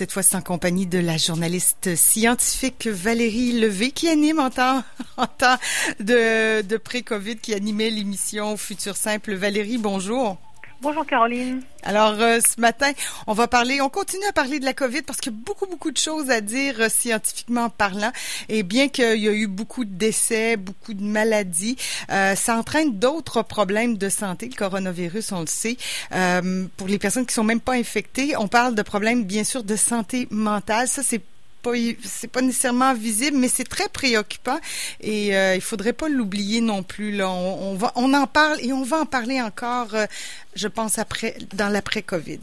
Cette fois, en compagnie de la journaliste scientifique Valérie Levé qui anime en temps, en temps de, de pré-COVID, qui animait l'émission Futur Simple. Valérie, bonjour. Bonjour Caroline. Alors euh, ce matin, on va parler, on continue à parler de la COVID parce qu'il y a beaucoup beaucoup de choses à dire euh, scientifiquement parlant. Et bien qu'il y a eu beaucoup de décès, beaucoup de maladies, euh, ça entraîne d'autres problèmes de santé. Le coronavirus, on le sait. pour les personnes qui sont même pas infectées, on parle de problèmes bien sûr de santé mentale. Ça c'est pas c'est pas nécessairement visible, mais c'est très préoccupant et euh, il faudrait pas l'oublier non plus. Là, on, va, on en parle et on va en parler encore, euh, je pense après dans l'après Covid.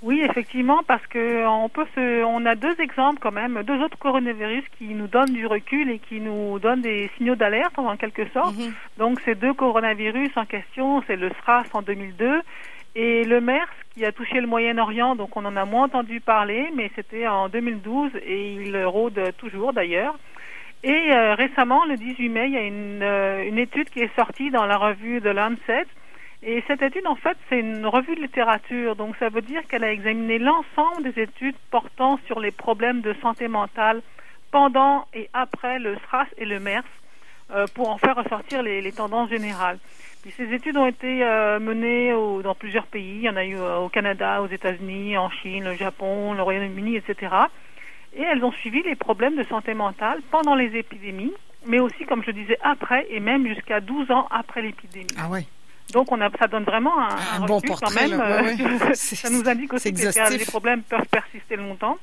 Oui, effectivement, parce que on peut se, on a deux exemples quand même, deux autres coronavirus qui nous donnent du recul et qui nous donnent des signaux d'alerte en quelque sorte. Mm-hmm. Donc ces deux coronavirus en question, c'est le SRAS en 2002 et le MERS qui a touché le Moyen-Orient, donc on en a moins entendu parler, mais c'était en 2012 et il rôde toujours d'ailleurs. Et euh, récemment, le 18 mai, il y a une, euh, une, étude qui est sortie dans la revue de Lancet. Et cette étude, en fait, c'est une revue de littérature. Donc ça veut dire qu'elle a examiné l'ensemble des études portant sur les problèmes de santé mentale pendant et après le SRAS et le MERS pour en faire ressortir les, les tendances générales ces études ont été euh, menées dans plusieurs pays. Il y en a eu euh, au Canada, aux États-Unis, en Chine, au Japon, le Royaume-Uni, etc. Et elles ont suivi les problèmes de santé mentale pendant les épidémies, mais aussi, comme je disais, après et même jusqu'à 12 ans après l'épidémie. Ah ouais. Donc on a, ça donne vraiment un, un, bon portrait, quand même. Euh, ça nous indique aussi que les problèmes peuvent persister longtemps.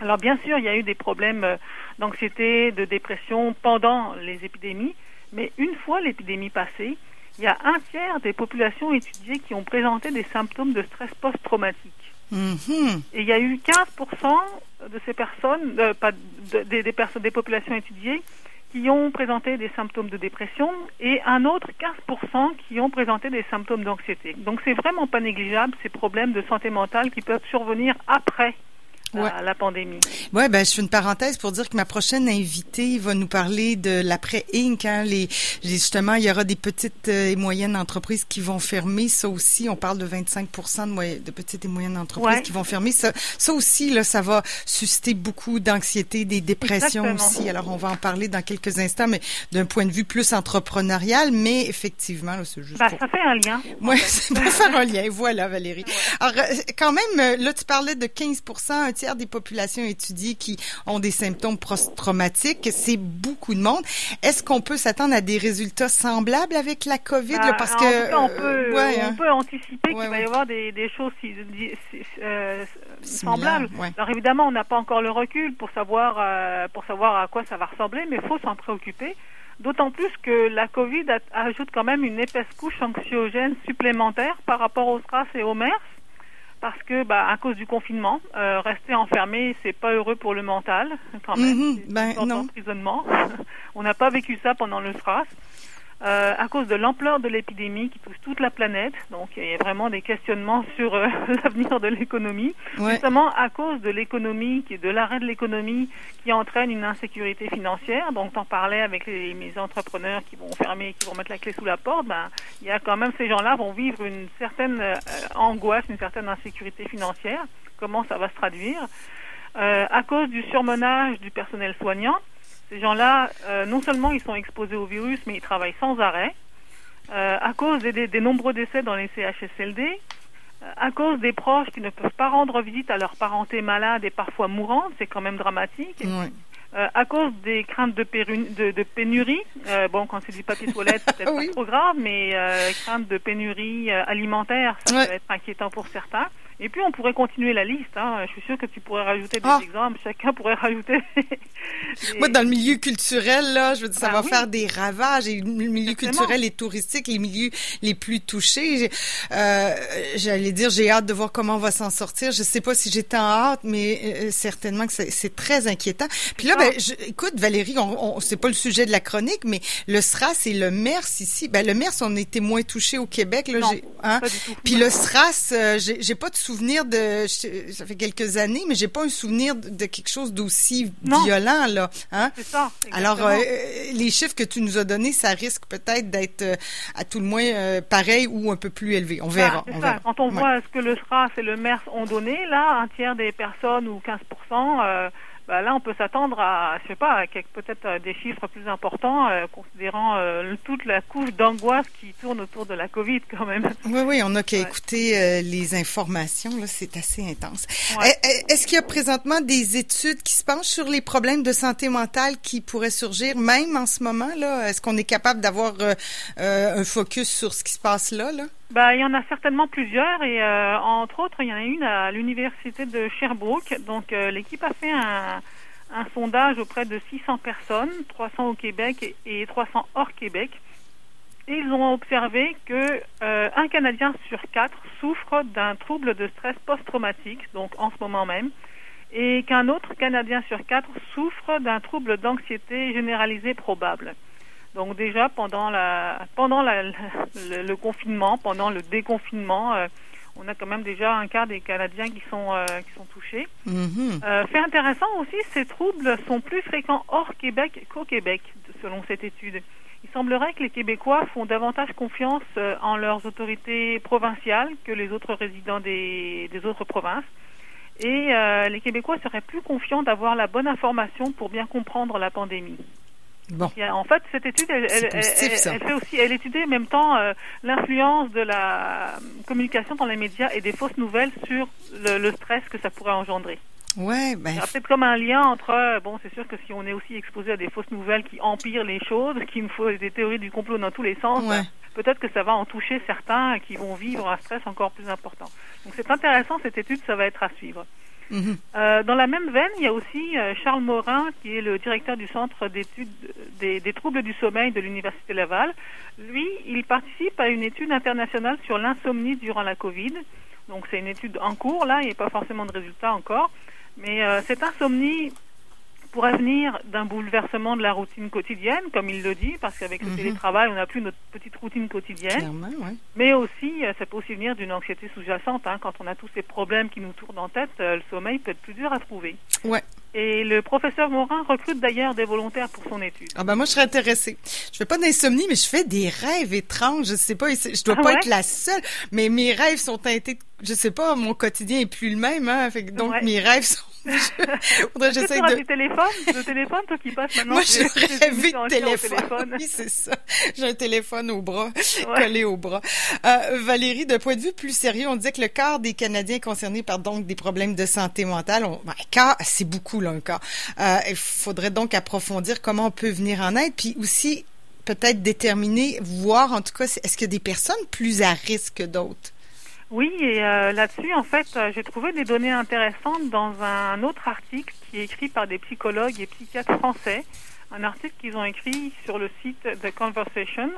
Alors bien sûr, il y a eu des problèmes d'anxiété, de dépression pendant les épidémies, mais une fois l'épidémie passée, il y a un tiers des populations étudiées qui ont présenté des symptômes de stress post-traumatique. Mm-hmm. Et il y a eu 15% de ces personnes, euh, pas des, personnes, des populations étudiées, qui ont présenté des symptômes de dépression et un autre 15% qui ont présenté des symptômes d'anxiété. Donc c'est vraiment pas négligeable ces problèmes de santé mentale qui peuvent survenir après la pandémie. Ouais, ben je fais une parenthèse pour dire que ma prochaine invitée va nous parler de l'après Inc. Hein, les, justement, il y aura des petites euh, et moyennes entreprises qui vont fermer. Ça aussi, on parle de 25 de, de petites et moyennes entreprises qui vont fermer. Ça, ça aussi, là, ça va susciter beaucoup d'anxiété, des dépressions aussi. Alors, on va en parler dans quelques instants, mais d'un point de vue plus entrepreneurial. Mais effectivement, là, c'est juste. Ben, ça fait un lien. Oui, c'est pour faire un lien. Voilà, Valérie. Alors, euh, quand même, euh, là, tu parlais de 15 un tiers des populations étudiées qui ont des symptômes post-traumatiques. C'est beaucoup de monde. Est-ce qu'on peut s'attendre à des résultats semblables avec la COVID? Bah, parce que on, peut, euh, on hein. peut anticiper qu'il va y avoir des, des choses euh, semblables. Alors évidemment, on n'a pas encore le recul pour savoir euh, pour savoir à quoi ça va ressembler, mais il faut s'en préoccuper. D'autant plus que la COVID ajoute quand même une épaisse couche anxiogène supplémentaire par rapport au SRAS et au MERS parce que bah, à cause du confinement, euh, rester enfermé, c'est pas heureux pour le mental quand même. Mm ben, non. On n'a pas vécu ça pendant le SRAS. Euh, à cause de l'ampleur de l'épidémie qui touche toute la planète. Donc il y a vraiment des questionnements sur euh, l'avenir de l'économie, notamment à cause de l'économie, de l'arrêt de l'économie qui entraîne une insécurité financière. Donc t'en parlais avec les, mes entrepreneurs qui vont fermer, qui vont mettre la clé sous la porte. Ben il y a quand même ces gens-là vont vivre une certaine euh, angoisse, une certaine insécurité financière. Comment ça va se traduire? À cause du surmenage du personnel soignant. Ces gens-là, euh, non seulement ils sont exposés au virus, mais ils travaillent sans arrêt, euh, à cause des, nombreux décès dans les CHSLD, euh, à cause des proches qui ne peuvent pas rendre visite à leur parenté malade et parfois mourante, c'est quand même dramatique. à cause des craintes de, de, pénurie, bon, quand c'est du papier toilette, c'est peut-être pas trop grave, mais crainte de pénurie alimentaire, ça peut être inquiétant pour certains. Et puis on pourrait continuer la liste. Hein. Je suis sûre que tu pourrais rajouter des ah. exemples. Chacun pourrait rajouter. Moi, dans le milieu culturel, là, je veux dire, ça ben va faire des ravages. Et le milieu culturel et touristique, les milieux les plus touchés. Euh, J'allais dire, j'ai hâte de voir comment on va s'en sortir. Je sais pas si j'ai tant hâte, mais euh, certainement que c'est très inquiétant. Puis là, ben, je, écoute, Valérie, on, on c'est pas le sujet de la chronique, mais le SRAS et le MERS ici. Ben, le MERS, on était moins touché au Québec. Là, non, hein? Puis le SRAS, euh, j'ai pas de souvenir de, ça fait quelques années, mais j'ai pas un souvenir de quelque chose d'aussi violent là. Hein? C'est ça. Alors, euh, les chiffres que tu nous as donnés, ça risque peut-être d'être euh, à tout le moins euh, pareil ou un peu plus élevé. On verra. on verra. Quand on voit ce que le SRAS et le MERS ont donné, là, un tiers des personnes ou 15 bah, là, on peut s'attendre à, je sais pas, peut-être euh, des chiffres plus importants, euh, considérant euh, toute la couche d'angoisse qui tourne autour de la COVID quand même. Oui, oui, on n'a qu'à écouter les informations. Là, c'est assez intense. Est-ce qu'il y a présentement des études qui se penchent sur les problèmes de santé mentale qui pourraient surgir, même en ce moment là? Est-ce qu'on est capable d'avoir un focus sur ce qui se passe là, là? Bah, il y en a certainement plusieurs et euh, entre autres, il y en a une à l'université de Sherbrooke. Donc euh, l'équipe a fait un, sondage auprès de 600 personnes, 300 au Québec et, 300 hors Québec. Et ils ont observé que euh, un Canadien sur quatre souffre d'un trouble de stress post-traumatique, donc en ce moment même, et qu'un autre Canadien sur quatre souffre d'un trouble d'anxiété généralisée probable. Donc déjà pendant la pendant la, le, confinement, pendant le déconfinement, euh, on a quand même déjà un quart des Canadiens qui sont euh, qui sont touchés. Mm-hmm. Euh, fait intéressant aussi, ces troubles sont plus fréquents hors Québec qu'au Québec, selon cette étude. Il semblerait que les Québécois font davantage confiance en leurs autorités provinciales que les autres résidents des, des autres provinces. Et les Québécois seraient plus confiants d'avoir la bonne information pour bien comprendre la pandémie. En fait, cette étude, elle, fait aussi, elle étudie en même temps euh, l'influence de la communication dans les médias et des fausses nouvelles sur le, stress que ça pourrait engendrer. Ouais, ben... Peut-être comme un lien entre, euh, bon, c'est sûr que si on est aussi exposé à des fausses nouvelles qui empirent les choses, qui nous font des théories du complot dans tous les sens, peut-être que ça va en toucher certains qui vont vivre un stress encore plus important. Donc c'est intéressant cette étude, ça va être à suivre. Euh, dans la même veine, il y a aussi euh, Charles Morin, qui est le directeur du Centre d'études des, troubles du sommeil de l'Université Laval. Lui, il participe à une étude internationale sur l'insomnie durant la Covid. Donc c'est une étude en cours, là, il n'y a pas forcément de résultats encore. Mais euh, cette insomnie pourrait venir d'un bouleversement de la routine quotidienne, comme il le dit, parce qu'avec le mhm. télétravail, on n'a plus notre petite routine quotidienne. Mais aussi, euh, ça peut aussi venir d'une anxiété sous-jacente. Hein. quand on a tous ces problèmes qui nous tournent en tête, euh, le sommeil peut être plus dur à trouver. Ouais. Et le professeur Morin recrute d'ailleurs des volontaires pour son étude. Ah ben moi je serais intéressée. Je fais pas d'insomnie, mais je fais des rêves étranges. Je sais pas, je dois ah pas être la seule, mais mes rêves sont teintés. Je sais pas, mon quotidien est plus le même, hein. donc mes rêves sont Que j'essaye de... des téléphones, de téléphone, toi qui passes maintenant. Moi, je rêvé de téléphone. Oui, c'est ça. J'ai un téléphone au bras, collé au bras. Euh, Valérie, d'un point de vue plus sérieux, on disait que le quart des Canadiens concernés par donc des problèmes de santé mentale, on... ben, quart, c'est beaucoup là un quart. Euh, il faudrait donc approfondir comment on peut venir en aide, puis aussi peut-être déterminer, voir en tout cas, est-ce qu'il y a des personnes plus à risque que d'autres? Oui, et euh, là-dessus, en fait, euh, j'ai trouvé des données intéressantes dans un autre article qui est écrit par des psychologues et psychiatres français, un article qu'ils ont écrit sur le site The Conversation.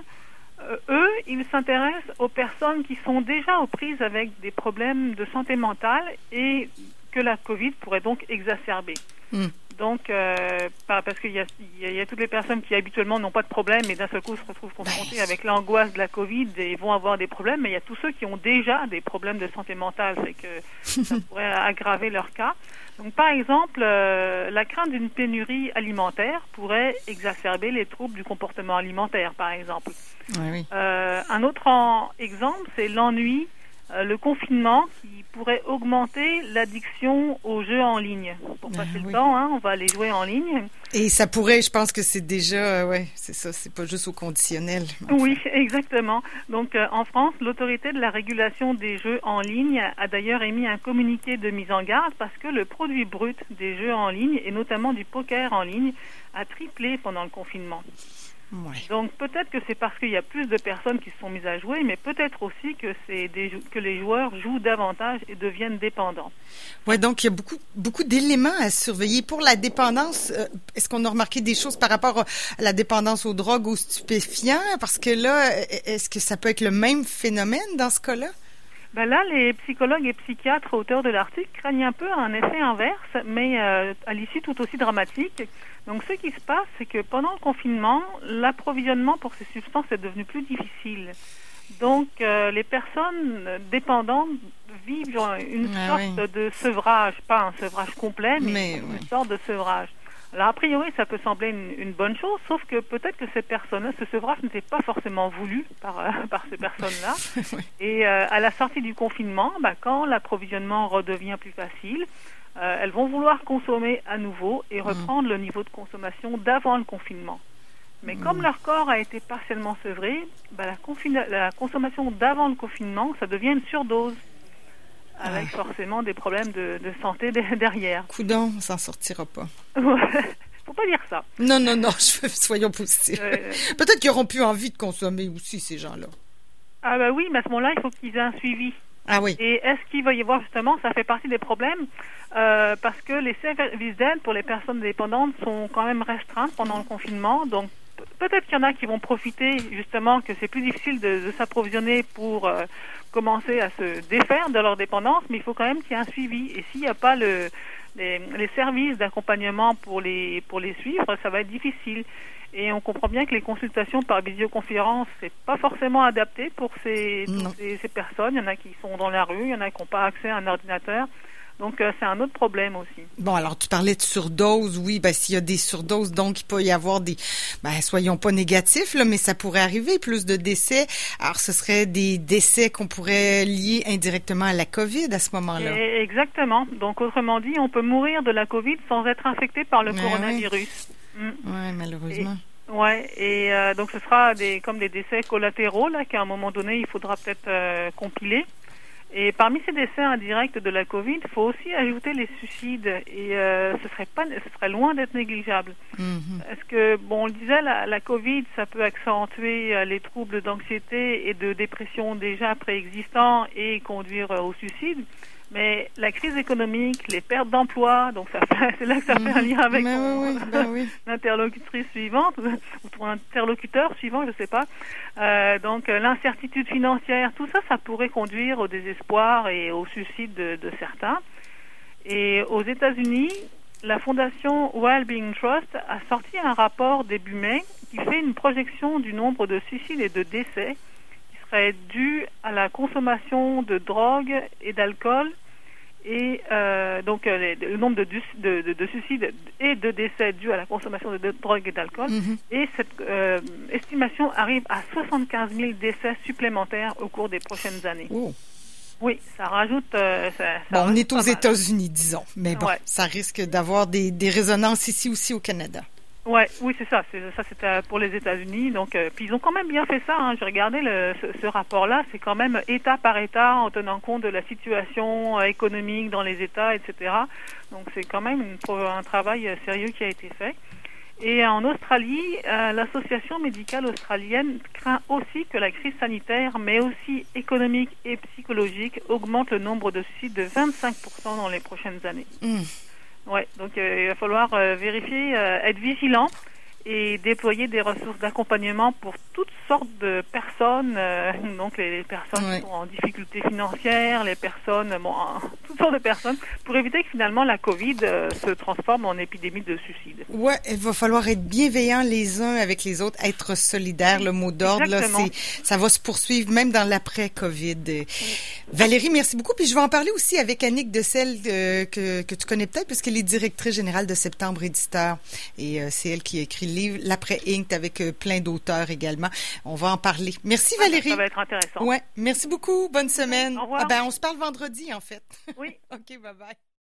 Euh, eux, ils s'intéressent aux personnes qui sont déjà aux prises avec des problèmes de santé mentale et que la Covid pourrait donc exacerber. Hmm. Donc, euh, parce qu'il y a, y, a, toutes les personnes qui habituellement n'ont pas de problème et d'un seul coup se retrouvent confrontées avec l'angoisse de la Covid et vont avoir des problèmes, mais il y a tous ceux qui ont déjà des problèmes de santé mentale, c'est que ça pourrait aggraver leur cas. Donc, par exemple, euh, la crainte d'une pénurie alimentaire pourrait exacerber les troubles du comportement alimentaire, par exemple. Euh, un autre exemple, c'est l'ennui le confinement qui pourrait augmenter l'addiction aux jeux en ligne. Pour ah passer le temps, hein, on va aller jouer en ligne. Et ça pourrait, je pense que c'est déjà, euh, ouais, c'est ça, c'est pas juste au conditionnel. Oui, exactement. Donc euh, en France, l'autorité de la régulation des jeux en ligne a d'ailleurs émis un communiqué de mise en garde parce que le produit brut des jeux en ligne et notamment du poker en ligne a triplé pendant le confinement. Donc peut-être que c'est parce qu'il y a plus de personnes qui se sont mises à jouer, mais peut-être aussi que c'est que les joueurs jouent davantage et deviennent dépendants. Ouais, donc il y a beaucoup beaucoup d'éléments à surveiller pour la dépendance. Euh, est-ce qu'on a remarqué des choses par rapport à la dépendance aux drogues, aux stupéfiants? Parce que là, est-ce que ça peut être le même phénomène dans ce cas-là? Ben là, les psychologues et psychiatres auteurs de l'article craignent un peu un effet inverse, mais euh, à l'issue tout aussi dramatique. Donc ce qui se passe, c'est que pendant le confinement, l'approvisionnement pour ces substances est devenu plus difficile. Donc, les personnes dépendantes vivent une ah sorte de sevrage, pas un sevrage complet, mais, une sorte de sevrage. Alors, a priori, ça peut sembler une, bonne chose, sauf que peut-être que ces personnes ce sevrage n'était pas forcément voulu par, euh, par ces personnes-là. Et euh, à la sortie du confinement, bah, quand l'approvisionnement redevient plus facile, euh, elles vont vouloir consommer à nouveau et mm. reprendre le niveau de consommation d'avant le confinement. Mais comme mm. leur corps a été partiellement sevré, bah, la, la consommation d'avant le confinement, ça devient une surdose avec forcément des problèmes de, santé derrière. Coudon, on s'en sortira pas. Faut pas dire ça. Non, non, non, soyons positifs. Peut-être qu'ils auront plus envie de consommer aussi, ces gens-là. Ah bah oui, mais à ce moment-là, il faut qu'ils aient un suivi. Ah oui. Et est-ce qu'il va y avoir justement, ça fait partie des problèmes, euh, parce que les services d'aide pour les personnes dépendantes sont quand même restreintes pendant le confinement, donc peut-être qu'il y en a qui vont profiter justement que c'est plus difficile de, s'approvisionner pour euh, commencer à se défaire de leur dépendance, mais il faut quand même qu'il y ait un suivi. Et s'il n'y a pas le, les, services d'accompagnement pour les, pour les suivre, ça va être difficile. Et on comprend bien que les consultations par visioconférence, c'est pas forcément adapté pour ces, ces, ces, personnes. Il y en a qui sont dans la rue, il y en a qui n'ont pas accès à un ordinateur. Donc, euh, c'est un autre problème aussi. Bon, alors, tu parlais de surdose. Oui, ben, s'il y a des surdoses, donc, il peut y avoir des, ben, soyons pas négatifs, là, mais ça pourrait arriver, plus de décès. Alors, ce serait des décès qu'on pourrait lier indirectement à la COVID à ce moment-là. Eh, exactement. Donc, autrement dit, on peut mourir de la COVID sans être infecté par le ben coronavirus. Oui, mm. ouais, malheureusement. Ouais, et euh, donc ce sera des comme des décès collatéraux là qu'à un moment donné il faudra peut-être euh, compiler. Et parmi ces décès indirects de la Covid, il faut aussi ajouter les suicides. Et euh, ce serait pas, ce serait loin d'être négligeable. Mm-hmm. Est-ce que, bon, on le disait, la, la Covid, ça peut accentuer euh, les troubles d'anxiété et de dépression déjà préexistants et conduire euh, au suicide. Mais la crise économique, les pertes d'emploi, donc ça c'est là que ça fait un lien avec ben l'interlocutrice suivante ou ton interlocuteur suivant, je sais pas. Euh, donc euh, l'incertitude financière, tout ça, ça pourrait conduire au désespoir et au suicide de, de certains. Et aux États-Unis, la fondation Wellbeing Trust a sorti un rapport début mai qui fait une projection du nombre de suicides et de décès qui seraient dus à la consommation de drogue et d'alcool et euh, donc euh, le nombre de, de, de, suicides et de décès dus à la consommation de, drogue et d'alcool. Mhm. Et cette euh, estimation arrive à 75 000 décès supplémentaires au cours des prochaines années. Oh. Oui, ça rajoute. Ça, bon, on est aux États-Unis, disons, mais bon, ça risque d'avoir des, des résonances ici aussi au Canada. Ouais, oui, c'est ça. Ça, c'était pour les États-Unis. Donc, euh, puis ils ont quand même bien fait ça. Hein. J'ai regardé ce, rapport-là. C'est quand même État par État, en tenant compte de la situation euh, économique dans les États, etc. Donc, c'est quand même un travail euh, sérieux qui a été fait. Et en Australie, l'association médicale australienne craint aussi que la crise sanitaire, mais aussi économique et psychologique, augmente le nombre de suicides de 25% dans les prochaines années. Mmh. Ouais, donc euh, il va falloir euh, vérifier, euh, être vigilant et déployer des ressources d'accompagnement pour toutes sortes de personnes, euh, donc les, personnes qui sont en difficulté financière, les personnes, bon, toutes sortes de personnes, pour éviter que finalement la Covid euh, se transforme en épidémie de suicide. Ouais, il va falloir être bienveillants les uns avec les autres, être solidaires. Le mot d'ordre, là, c'est, ça va se poursuivre même dans l'après-Covid. Valérie, merci beaucoup. Puis je vais en parler aussi avec Annick de celle euh, que, que tu connais peut-être, puisqu'elle est directrice générale de Septembre Éditeur. Et c'est elle qui écrit livre L'après Inc avec euh, plein d'auteurs également. On va en parler. Merci Valérie. Ça va être intéressant. Ouais, merci beaucoup. Bonne semaine. Au revoir. Ah ben, on se parle vendredi en fait. Oui. OK, bye bye.